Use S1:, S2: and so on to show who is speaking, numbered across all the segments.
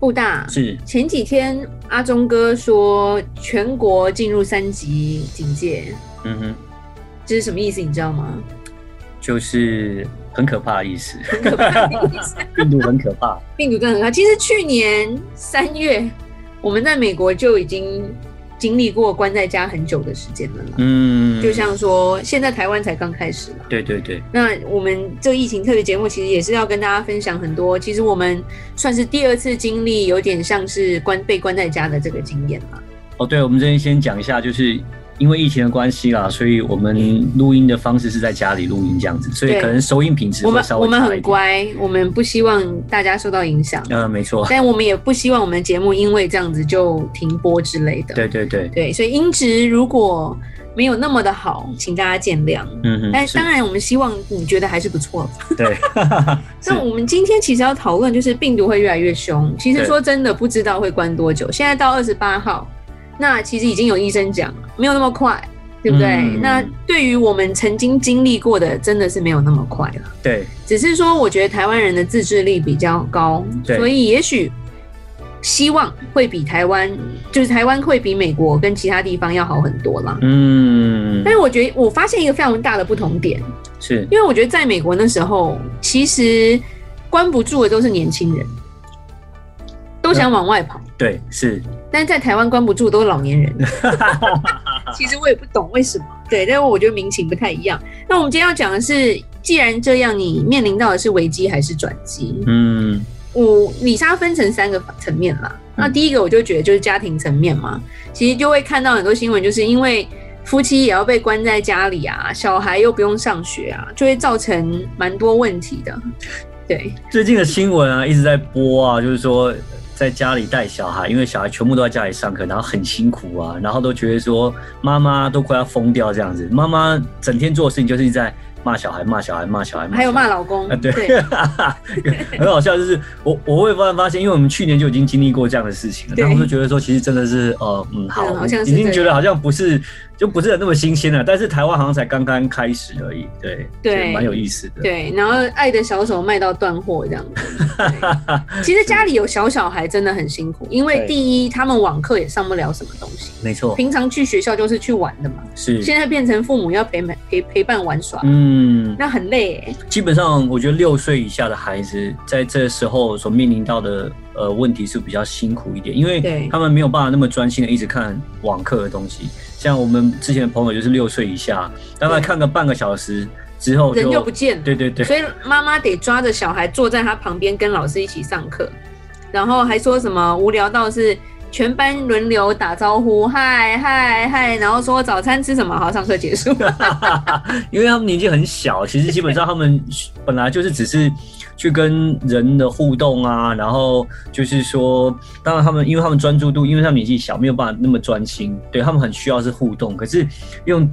S1: 布大
S2: 是
S1: 前几天阿忠哥说全国进入三级警戒。嗯哼，这是什么意思？你知道吗？
S2: 就是很可怕的意思。很可怕的意思。病毒很可怕。
S1: 病毒真的很可怕。其实去年三月，我们在美国就已经经历过关在家很久的时间了。嗯，就像说现在台湾才刚开始嘛。
S2: 对对对。
S1: 那我们这个疫情特别节目，其实也是要跟大家分享很多。其实我们算是第二次经历，有点像是关被关在家的这个经验嘛。
S2: 哦，对，我们这边先讲一下，就是。因为疫情的关系啦，所以我们录音的方式是在家里录音这样子，所以可能收音品质会稍微。
S1: 我们我们很乖，我们不希望大家受到影响。
S2: 嗯，没错。
S1: 但我们也不希望我们的节目因为这样子就停播之类的。
S2: 对对对
S1: 对，所以音质如果没有那么的好，请大家见谅。嗯哼。但当然，我们希望你觉得还是不错。
S2: 对。
S1: 那我们今天其实要讨论就是病毒会越来越凶。其实说真的，不知道会关多久。现在到二十八号。那其实已经有医生讲，没有那么快，对不对？嗯、那对于我们曾经经历过的，真的是没有那么快了。
S2: 对，
S1: 只是说我觉得台湾人的自制力比较高，所以也许希望会比台湾，就是台湾会比美国跟其他地方要好很多啦。嗯，但是我觉得我发现一个非常大的不同点，
S2: 是
S1: 因为我觉得在美国那时候，其实关不住的都是年轻人，都想往外跑。
S2: 对，是。
S1: 但是在台湾关不住都是老年人，其实我也不懂为什么。对，但是我觉得民情不太一样。那我们今天要讲的是，既然这样，你面临到的是危机还是转机？嗯，我里莎分成三个层面啦。那第一个我就觉得就是家庭层面嘛，其实就会看到很多新闻，就是因为夫妻也要被关在家里啊，小孩又不用上学啊，就会造成蛮多问题的。对，
S2: 最近的新闻啊一直在播啊，就是说。在家里带小孩，因为小孩全部都在家里上课，然后很辛苦啊，然后都觉得说妈妈都快要疯掉这样子。妈妈整天做的事情就是在骂小孩，骂小孩，骂小孩，
S1: 还有骂老公。啊，
S2: 对，对 很好笑，就是我我会突然发现，因为我们去年就已经经历过这样的事情了，然后就觉得说，其实真的是呃嗯好，好像已经觉得好像不是。就不是那么新鲜了，但是台湾好像才刚刚开始而已，对，对，蛮有意思的。
S1: 对，然后爱的小手卖到断货这样子。其实家里有小小孩真的很辛苦，因为第一，他们网课也上不了什么东西，
S2: 没错。
S1: 平常去学校就是去玩的嘛，
S2: 是。
S1: 现在变成父母要陪陪陪伴玩耍，嗯，那很累欸。
S2: 基本上，我觉得六岁以下的孩子在这时候所面临到的呃问题是比较辛苦一点，因为他们没有办法那么专心的一直看网课的东西。像我们之前的朋友就是六岁以下，大概看个半个小时之后就，
S1: 人就不见了。
S2: 对对对，
S1: 所以妈妈得抓着小孩坐在他旁边跟老师一起上课，然后还说什么无聊到是全班轮流打招呼，嗨嗨嗨，然后说早餐吃什么，好，上课结束。
S2: 因为他们年纪很小，其实基本上他们本来就是只是。去跟人的互动啊，然后就是说，当然他们，因为他们专注度，因为他们年纪小，没有办法那么专心，对，他们很需要是互动，可是用。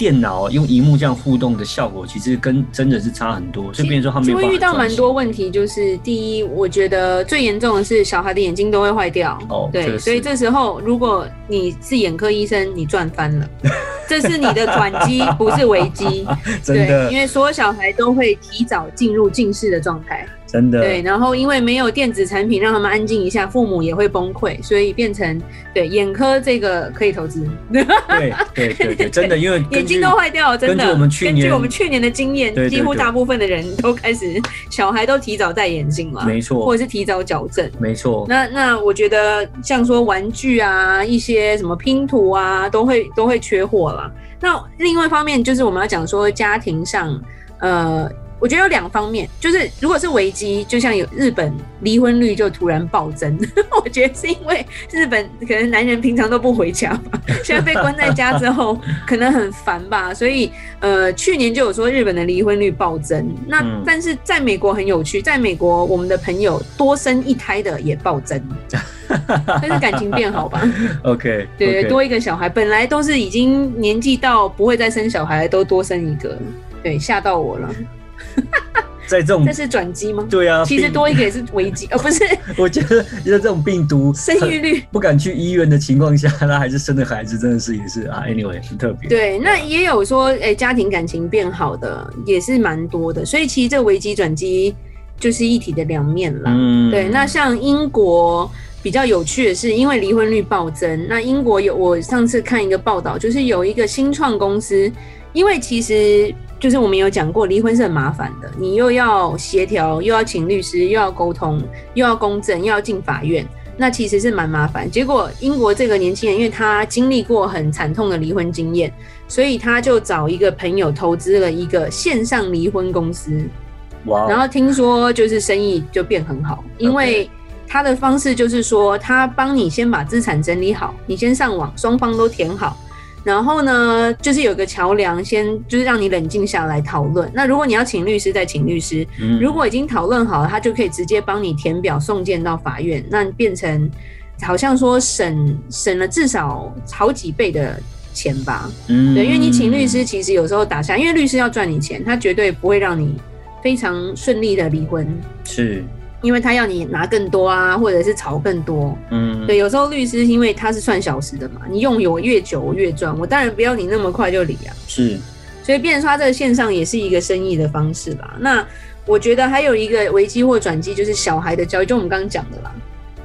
S2: 电脑用荧幕这样互动的效果，其实跟真的是差很多。所以变成说他们
S1: 会遇到蛮多问题，就是第一，我觉得最严重的是小孩的眼睛都会坏掉。哦，对，所以这时候如果你是眼科医生，你赚翻了，这是你的转机，不是危机。
S2: 真的，
S1: 对，因为所有小孩都会提早进入近视的状态。
S2: 真的
S1: 对，然后因为没有电子产品让他们安静一下，父母也会崩溃，所以变成对眼科这个可以投资。
S2: 对对对对，真的，因为
S1: 眼睛都坏掉了，真的。根据
S2: 我们去年，
S1: 根据我们去年的经验，几乎大部分的人都开始，小孩都提早戴眼镜了，
S2: 没错，
S1: 或者是提早矫正，
S2: 没错。
S1: 那那我觉得像说玩具啊，一些什么拼图啊，都会都会缺货了。那另外一方面就是我们要讲说家庭上，呃。我觉得有两方面，就是如果是危机，就像有日本离婚率就突然暴增，我觉得是因为日本可能男人平常都不回家吧，现在被关在家之后可能很烦吧，所以呃去年就有说日本的离婚率暴增。那但是在美国很有趣，在美国我们的朋友多生一胎的也暴增。但是感情变好吧。
S2: OK，
S1: 对，多一个小孩，本来都是已经年纪到不会再生小孩，都多生一个，对，吓到我了。
S2: 在这种，
S1: 这是转机吗？
S2: 对啊，
S1: 其实多一个也是危机，哦，不是。
S2: 我觉得，因为这种病毒
S1: 生育率
S2: 不敢去医院的情况下，他还是生的孩子，真的是也是啊。Anyway，很特别。
S1: 对，那也有说，哎、欸，家庭感情变好的也是蛮多的，所以其实这个危机转机就是一体的两面啦。嗯，对。那像英国比较有趣的是，因为离婚率暴增，那英国有我上次看一个报道，就是有一个新创公司，因为其实。就是我们有讲过，离婚是很麻烦的，你又要协调，又要请律师，又要沟通，又要公证，又要进法院，那其实是蛮麻烦。结果英国这个年轻人，因为他经历过很惨痛的离婚经验，所以他就找一个朋友投资了一个线上离婚公司。哇！然后听说就是生意就变很好，因为他的方式就是说，他帮你先把资产整理好，你先上网，双方都填好。然后呢，就是有个桥梁，先就是让你冷静下来讨论。那如果你要请律师，再请律师。嗯。如果已经讨论好了，他就可以直接帮你填表送件到法院，那变成好像说省省了至少好几倍的钱吧。嗯。对，因为你请律师，其实有时候打下，因为律师要赚你钱，他绝对不会让你非常顺利的离婚。是。因为他要你拿更多啊，或者是炒更多，嗯，对，有时候律师因为他是算小时的嘛，你用我越久我越赚，我当然不要你那么快就离啊，是，所以变成说他这个线上也是一个生意的方式吧。那我觉得还有一个危机或转机，就是小孩的教育，就我们刚刚讲的啦，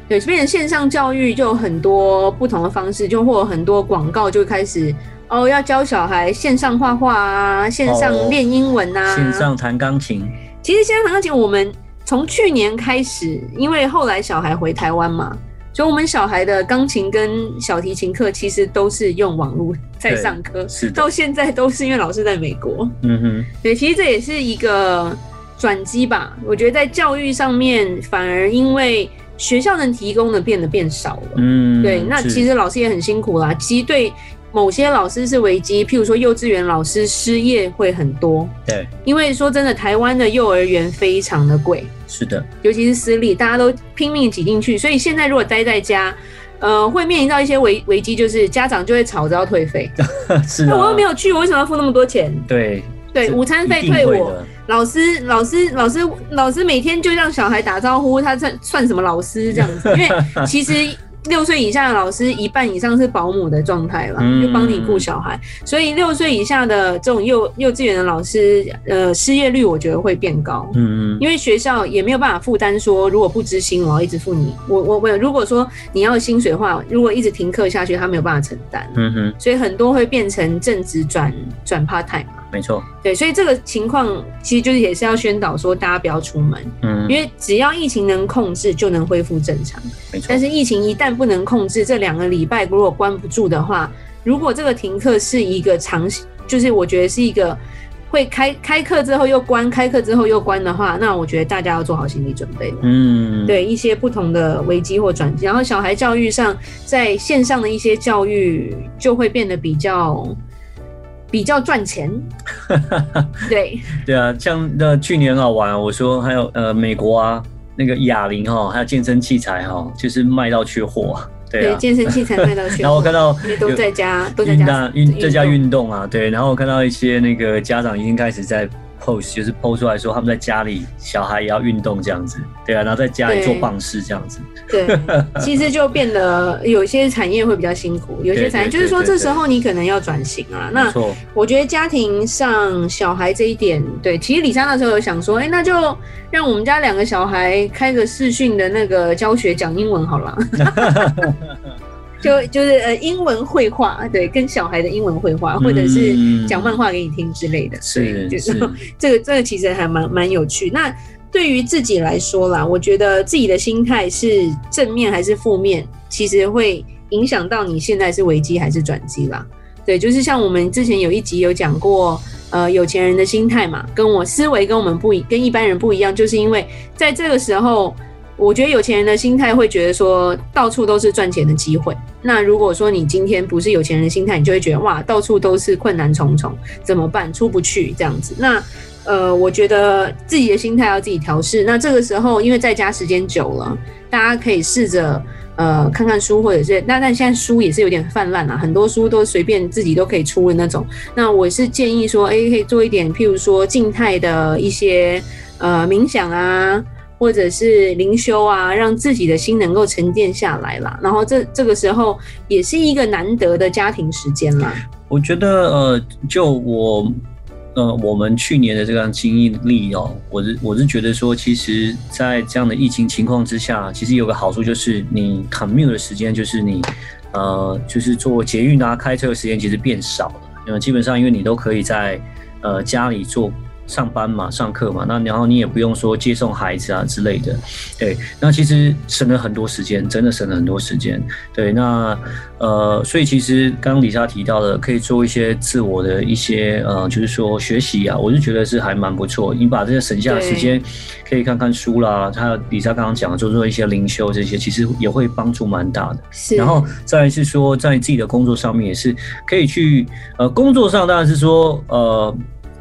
S1: 对，变成线上教育就有很多不同的方式，就或很多广告就开始哦，要教小孩线上画画啊，线上练英文啊，
S2: 线上弹钢琴。
S1: 其实线上弹钢琴我们。从去年开始，因为后来小孩回台湾嘛，所以我们小孩的钢琴跟小提琴课其实都是用网络在上课，是到现在都是因为老师在美国。嗯哼，对，其实这也是一个转机吧。我觉得在教育上面，反而因为学校能提供的变得变少了。嗯，对，那其实老师也很辛苦啦。其实对。某些老师是危机，譬如说幼稚园老师失业会很多。对，因为说真的，台湾的幼儿园非常的贵。是的，尤其是私立，大家都拼命挤进去，所以现在如果待在家，呃，会面临到一些危危机，就是家长就会吵着要退费。是啊，我又没有去，我为什么要付那么多钱？对对，午餐费退我。老师老师老师老师每天就让小孩打招呼，他算算什么老师这样子？因为其实。六岁以下的老师一半以上是保姆的状态了，就帮你顾小孩，所以六岁以下的这种幼幼稚园的老师，呃，失业率我觉得会变高。嗯嗯，因为学校也没有办法负担说，如果不知薪，我要一直付你。我我我，如果说你要薪水的话，如果一直停课下去，他没有办法承担。嗯哼，所以很多会变成正职转转 part time。没错，对，所以这个情况其实就是也是要宣导说，大家不要出门，嗯，因为只要疫情能控制，就能恢复正常。没错，但是疫情一旦不能控制，这两个礼拜如果关不住的话，如果这个停课是一个长，就是我觉得是一个会开开课之后又关，开课之后又关的话，那我觉得大家要做好心理准备了。嗯，对，一些不同的危机或转机，然后小孩教育上，在线上的一些教育就会变得比较。比较赚钱，对
S2: 对啊，像那去年很好玩，我说还有呃美国啊那个哑铃哈，还有健身器材哈，就是卖到缺货，对啊，
S1: 对，健身器材卖到缺货。
S2: 然后我看到
S1: 也都在家都在家运
S2: 在家运动啊，对，然后我看到一些那个家长已经开始在。Post 就是 post 出来说他们在家里小孩也要运动这样子，对啊，然后在家里做棒式这样子，
S1: 对，其实就变得有些产业会比较辛苦，有些产业就是说这时候你可能要转型啊。那我觉得家庭上小孩这一点，对，其实李莎那时候有想说，哎、欸，那就让我们家两个小孩开个视讯的那个教学讲英文好了。就就是呃，英文绘画，对，跟小孩的英文绘画，或者是讲漫画给你听之类的，所以、嗯、就是这个这个其实还蛮蛮有趣。那对于自己来说啦，我觉得自己的心态是正面还是负面，其实会影响到你现在是危机还是转机啦。对，就是像我们之前有一集有讲过，呃，有钱人的心态嘛，跟我思维跟我们不一，跟一般人不一样，就是因为在这个时候。我觉得有钱人的心态会觉得说，到处都是赚钱的机会。那如果说你今天不是有钱人的心态，你就会觉得哇，到处都是困难重重，怎么办？出不去这样子。那呃，我觉得自己的心态要自己调试。那这个时候，因为在家时间久了，大家可以试着呃看看书，或者是那但现在书也是有点泛滥了，很多书都随便自己都可以出的那种。那我是建议说，哎，可以做一点，譬如说静态的一些呃冥想啊。或者是灵修啊，让自己的心能够沉淀下来啦。然后这这个时候也是一个难得的家庭时间啦。
S2: 我觉得呃，就我呃我们去年的这样经历哦，我是我是觉得说，其实，在这样的疫情情况之下，其实有个好处就是你 commute 的时间，就是你呃就是坐捷运啊、开车的时间其实变少了。因为，基本上因为你都可以在呃家里做。上班嘛，上课嘛，那然后你也不用说接送孩子啊之类的，对，那其实省了很多时间，真的省了很多时间，对，那呃，所以其实刚刚李莎提到的，可以做一些自我的一些呃，就是说学习啊，我就觉得是还蛮不错。你把这些省下的时间，可以看看书啦，还有李莎刚刚讲的，就是说一些灵修这些，其实也会帮助蛮大的。
S1: 是，
S2: 然后再来是说，在自己的工作上面也是可以去呃，工作上当然是说呃。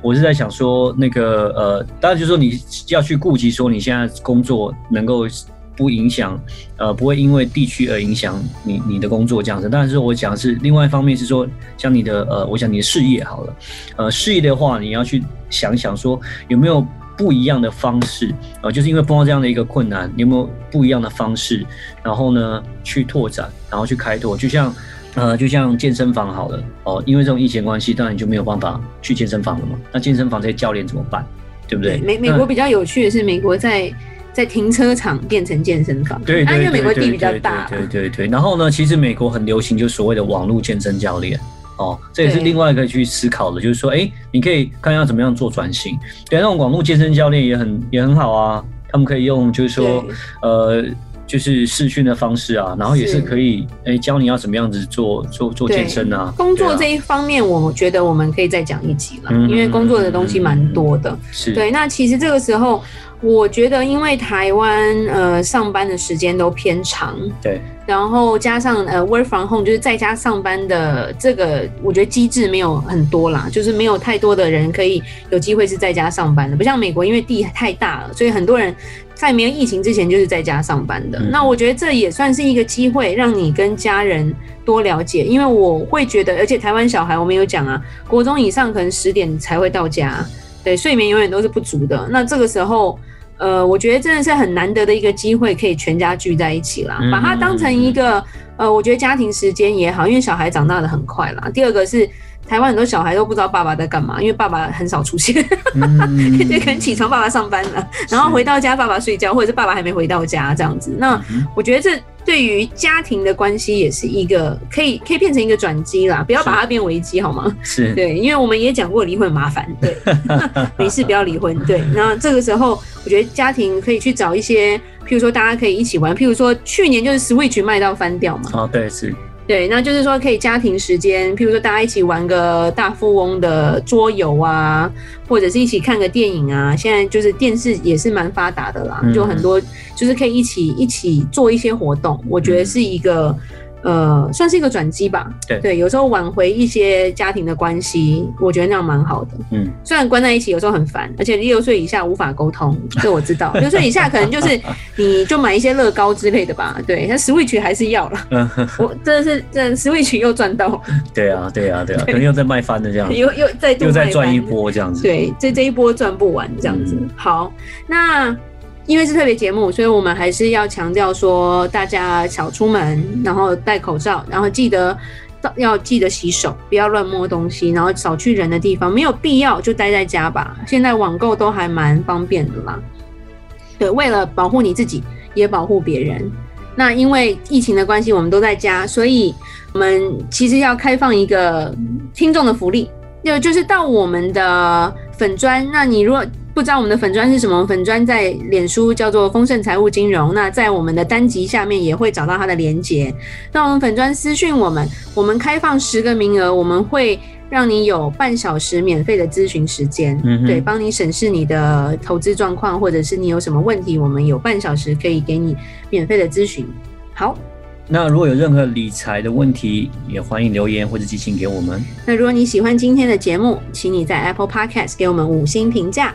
S2: 我是在想说，那个呃，当然就是说你要去顾及说你现在工作能够不影响，呃，不会因为地区而影响你你的工作这样子。但是我讲是另外一方面是说，像你的呃，我想你的事业好了，呃，事业的话你要去想想说有没有不一样的方式，呃，就是因为碰到这样的一个困难，你有没有不一样的方式，然后呢去拓展，然后去开拓，就像。呃，就像健身房好了哦，因为这种疫情关系，当然你就没有办法去健身房了嘛。那健身房这些教练怎么办？对不对？
S1: 美美国比较有趣的是，美国在在停车场变成健身房，
S2: 对，因为美国地比较
S1: 大，
S2: 对对对。然后呢，其实美国很流行就所谓的网络健身教练哦，这也是另外一个可以去思考的，就是说，哎，你可以看要怎么样做转型。对，那种网络健身教练也很也很好啊，他们可以用就是说，呃。就是试训的方式啊，然后也是可以诶、欸、教你要怎么样子做做做健身啊。
S1: 工作这一方面，我觉得我们可以再讲一集了，嗯，因为工作的东西蛮多的。是对，那其实这个时候，我觉得因为台湾呃上班的时间都偏长，
S2: 对，
S1: 然后加上呃 work from home 就是在家上班的这个，我觉得机制没有很多啦，就是没有太多的人可以有机会是在家上班的，不像美国，因为地太大了，所以很多人。在没有疫情之前，就是在家上班的。那我觉得这也算是一个机会，让你跟家人多了解。因为我会觉得，而且台湾小孩我们有讲啊，国中以上可能十点才会到家，对，睡眠永远都是不足的。那这个时候，呃，我觉得真的是很难得的一个机会，可以全家聚在一起啦，把它当成一个，呃，我觉得家庭时间也好，因为小孩长大的很快啦。第二个是。台湾很多小孩都不知道爸爸在干嘛，因为爸爸很少出现，就、嗯、可能起床爸爸上班了，然后回到家爸爸睡觉，或者是爸爸还没回到家这样子。那我觉得这对于家庭的关系也是一个可以可以变成一个转机啦，不要把它变危机好吗？是对，因为我们也讲过离婚很麻烦，对，没事不要离婚。对，那这个时候我觉得家庭可以去找一些，譬如说大家可以一起玩，譬如说去年就是 Switch 卖到翻掉嘛。
S2: 哦，对，是。
S1: 对，那就是说可以家庭时间，譬如说大家一起玩个大富翁的桌游啊，或者是一起看个电影啊。现在就是电视也是蛮发达的啦，就很多就是可以一起一起做一些活动，我觉得是一个。呃，算是一个转机吧。对对，有时候挽回一些家庭的关系，我觉得那样蛮好的。嗯，虽然关在一起有时候很烦，而且六岁以下无法沟通，这我知道。六岁以下可能就是你就买一些乐高之类的吧。对，那 Switch 还是要了。我真的是这 Switch 又赚到。对啊，对啊，对啊，可能又在卖翻的这样子。又又再又再赚一波这样子。对，这这一波赚不完这样子。嗯、好，那。因为是特别节目，所以我们还是要强调说，大家少出门，然后戴口罩，然后记得要记得洗手，不要乱摸东西，然后少去人的地方，没有必要就待在家吧。现在网购都还蛮方便的啦。对，为了保护你自己，也保护别人。那因为疫情的关系，我们都在家，所以我们其实要开放一个听众的福利，就就是到我们的粉专，那你如果。不知道我们的粉砖是什么？粉砖在脸书叫做丰盛财务金融。那在我们的单集下面也会找到它的连接。那我们粉砖私讯我们，我们开放十个名额，我们会让你有半小时免费的咨询时间。嗯，对，帮你审视你的投资状况，或者是你有什么问题，我们有半小时可以给你免费的咨询。好，那如果有任何理财的问题，也欢迎留言或者寄信给我们。那如果你喜欢今天的节目，请你在 Apple Podcast 给我们五星评价。